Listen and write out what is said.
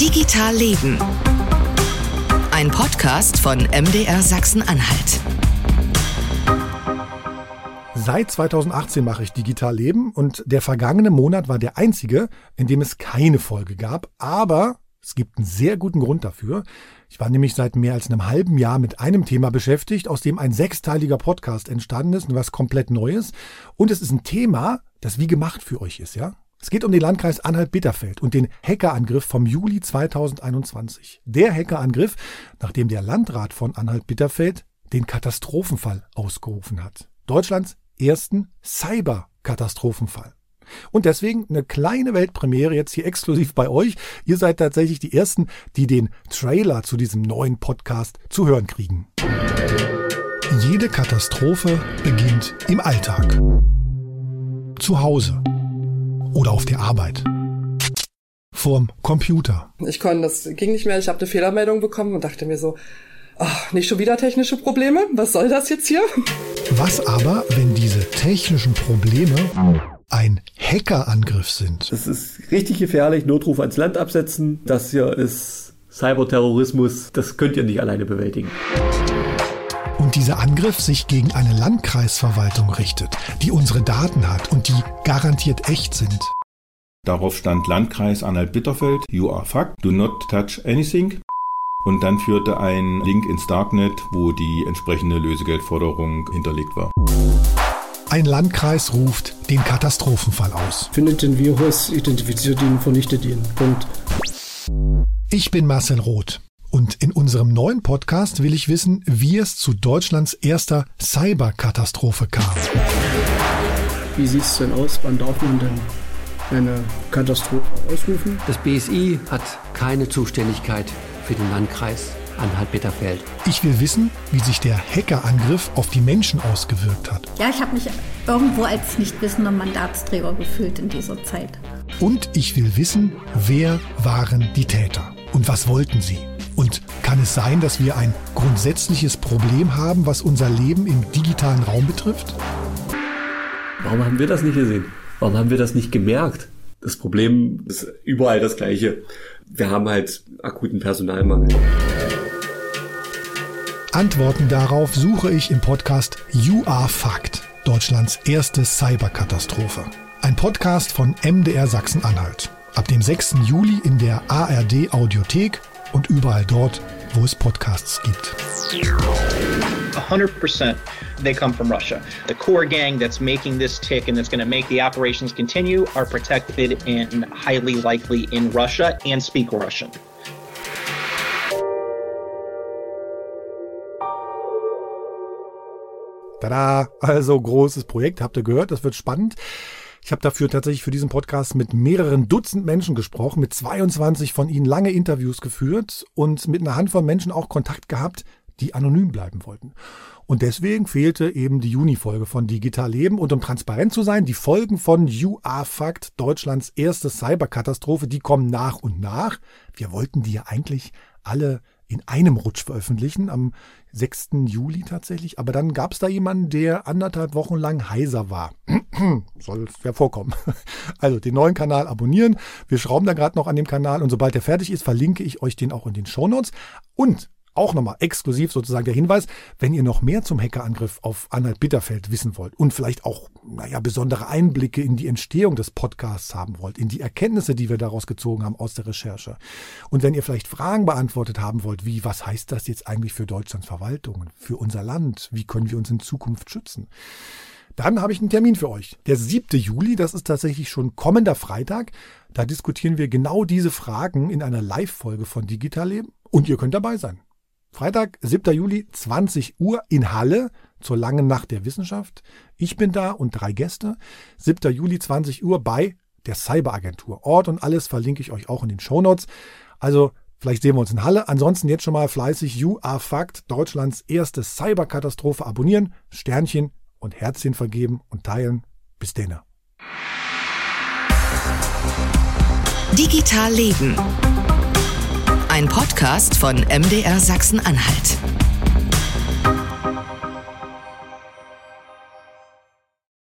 Digital Leben. Ein Podcast von MDR Sachsen-Anhalt. Seit 2018 mache ich Digital Leben und der vergangene Monat war der einzige, in dem es keine Folge gab. Aber es gibt einen sehr guten Grund dafür. Ich war nämlich seit mehr als einem halben Jahr mit einem Thema beschäftigt, aus dem ein sechsteiliger Podcast entstanden ist, was komplett Neues. Und es ist ein Thema, das wie gemacht für euch ist, ja? Es geht um den Landkreis Anhalt-Bitterfeld und den Hackerangriff vom Juli 2021. Der Hackerangriff, nachdem der Landrat von Anhalt-Bitterfeld den Katastrophenfall ausgerufen hat. Deutschlands ersten Cyber-Katastrophenfall. Und deswegen eine kleine Weltpremiere jetzt hier exklusiv bei euch. Ihr seid tatsächlich die Ersten, die den Trailer zu diesem neuen Podcast zu hören kriegen. Jede Katastrophe beginnt im Alltag. Zu Hause oder auf der Arbeit. Vorm Computer. Ich konnte, das ging nicht mehr. Ich habe eine Fehlermeldung bekommen und dachte mir so, ach, nicht schon wieder technische Probleme? Was soll das jetzt hier? Was aber, wenn diese technischen Probleme ein Hackerangriff sind? Das ist richtig gefährlich. Notruf ans Land absetzen. Das hier ist Cyberterrorismus. Das könnt ihr nicht alleine bewältigen dieser Angriff sich gegen eine Landkreisverwaltung richtet, die unsere Daten hat und die garantiert echt sind. Darauf stand Landkreis Anhalt-Bitterfeld, you are fucked, do not touch anything. Und dann führte ein Link ins Darknet, wo die entsprechende Lösegeldforderung hinterlegt war. Ein Landkreis ruft den Katastrophenfall aus. Findet den Virus, identifiziert ihn, vernichtet ihn. Punkt. Ich bin Marcel Roth. Und in unserem neuen Podcast will ich wissen, wie es zu Deutschlands erster Cyberkatastrophe kam. Wie sieht es denn aus? Wann darf man denn eine Katastrophe ausrufen? Das BSI hat keine Zuständigkeit für den Landkreis Anhalt-Bitterfeld. Ich will wissen, wie sich der Hackerangriff auf die Menschen ausgewirkt hat. Ja, ich habe mich irgendwo als nicht wissender Mandatsträger gefühlt in dieser Zeit. Und ich will wissen, wer waren die Täter und was wollten sie? Und kann es sein, dass wir ein grundsätzliches Problem haben, was unser Leben im digitalen Raum betrifft? Warum haben wir das nicht gesehen? Warum haben wir das nicht gemerkt? Das Problem ist überall das gleiche. Wir haben halt akuten Personalmangel. Antworten darauf suche ich im Podcast You Are Fact, Deutschlands erste Cyberkatastrophe. Ein Podcast von MDR Sachsen-Anhalt. Ab dem 6. Juli in der ARD Audiothek und überall dort, wo es Podcasts gibt. 100% they come from Russia. The core gang that's making this tick and that's going to make the operations continue are protected and highly likely in Russia and speak Russian. Tada! Also großes Projekt, habt ihr gehört, das wird spannend. Ich habe dafür tatsächlich für diesen Podcast mit mehreren Dutzend Menschen gesprochen, mit 22 von ihnen lange Interviews geführt und mit einer Handvoll Menschen auch Kontakt gehabt, die anonym bleiben wollten. Und deswegen fehlte eben die Juni-Folge von Digital Leben. Und um transparent zu sein, die Folgen von You Are Fact, Deutschlands erste Cyberkatastrophe, die kommen nach und nach. Wir wollten die ja eigentlich alle in einem Rutsch veröffentlichen, am 6. Juli tatsächlich. Aber dann gab es da jemanden, der anderthalb Wochen lang heiser war. Soll es ja vorkommen. Also den neuen Kanal abonnieren. Wir schrauben da gerade noch an dem Kanal und sobald der fertig ist, verlinke ich euch den auch in den Shownotes. Und auch nochmal exklusiv sozusagen der Hinweis, wenn ihr noch mehr zum Hackerangriff auf Anhalt-Bitterfeld wissen wollt und vielleicht auch, naja, besondere Einblicke in die Entstehung des Podcasts haben wollt, in die Erkenntnisse, die wir daraus gezogen haben aus der Recherche. Und wenn ihr vielleicht Fragen beantwortet haben wollt, wie, was heißt das jetzt eigentlich für Deutschlands Verwaltungen, für unser Land, wie können wir uns in Zukunft schützen? Dann habe ich einen Termin für euch. Der 7. Juli, das ist tatsächlich schon kommender Freitag. Da diskutieren wir genau diese Fragen in einer Live-Folge von Digital Leben und ihr könnt dabei sein. Freitag, 7. Juli, 20 Uhr in Halle zur langen Nacht der Wissenschaft. Ich bin da und drei Gäste. 7. Juli, 20 Uhr bei der Cyberagentur. Ort und alles verlinke ich euch auch in den Shownotes. Also vielleicht sehen wir uns in Halle. Ansonsten jetzt schon mal fleißig You Are Fact, Deutschlands erste Cyberkatastrophe abonnieren, Sternchen und Herzchen vergeben und teilen. Bis denn. Digital Leben. Ein Podcast von MDR Sachsen-Anhalt.